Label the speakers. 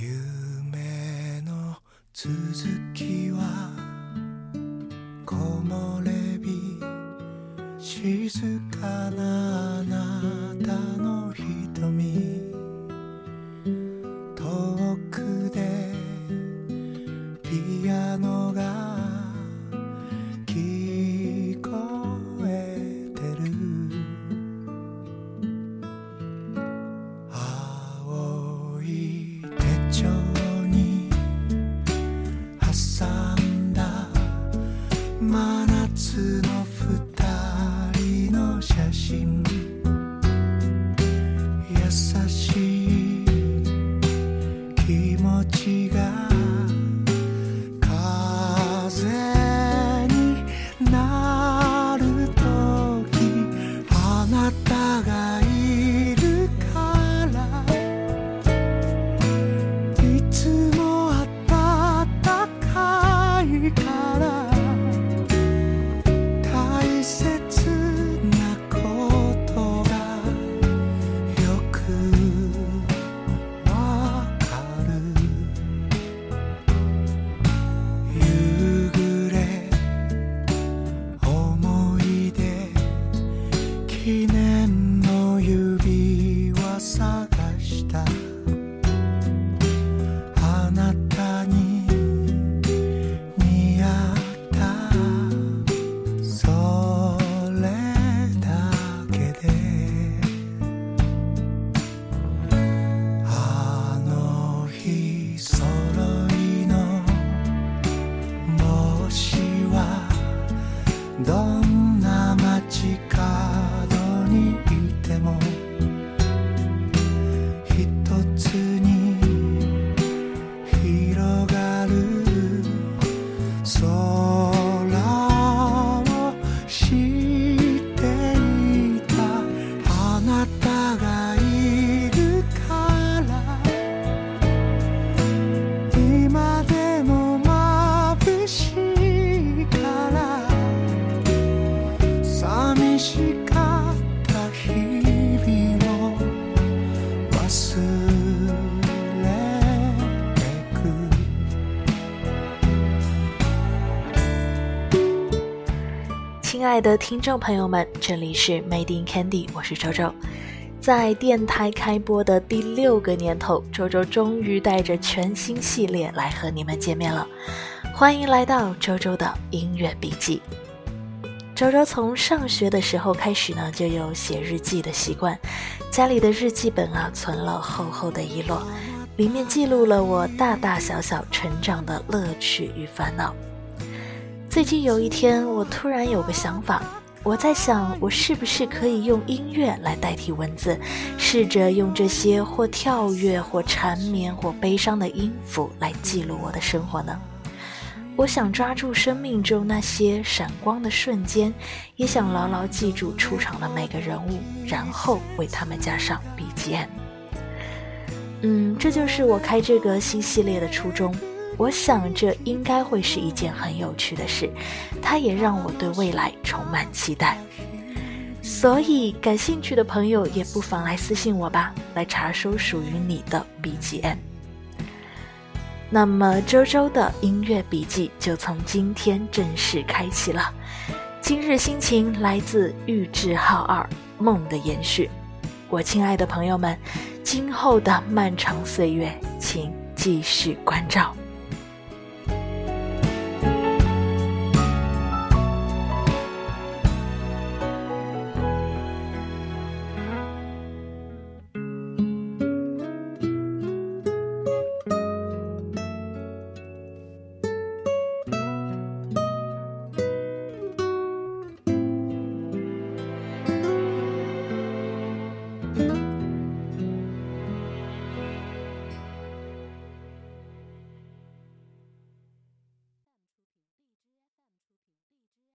Speaker 1: 夢の続きは木漏れ日静かなあ持ちが風になるときあなたがいるからいつも暖かいから happiness.
Speaker 2: 亲爱的听众朋友们，这里是 Made in Candy，我是周周。在电台开播的第六个年头，周周终于带着全新系列来和你们见面了。欢迎来到周周的音乐笔记。周周从上学的时候开始呢，就有写日记的习惯，家里的日记本啊，存了厚厚的一摞，里面记录了我大大小小成长的乐趣与烦恼。最近有一天，我突然有个想法，我在想，我是不是可以用音乐来代替文字，试着用这些或跳跃、或缠绵、或悲伤的音符来记录我的生活呢？我想抓住生命中那些闪光的瞬间，也想牢牢记住出场的每个人物，然后为他们加上 BGM。嗯，这就是我开这个新系列的初衷。我想这应该会是一件很有趣的事，它也让我对未来充满期待。所以，感兴趣的朋友也不妨来私信我吧，来查收属于你的 BGM。那么，周周的音乐笔记就从今天正式开启了。今日心情来自玉置浩二《梦的延续》。我亲爱的朋友们，今后的漫长岁月，请继续关照。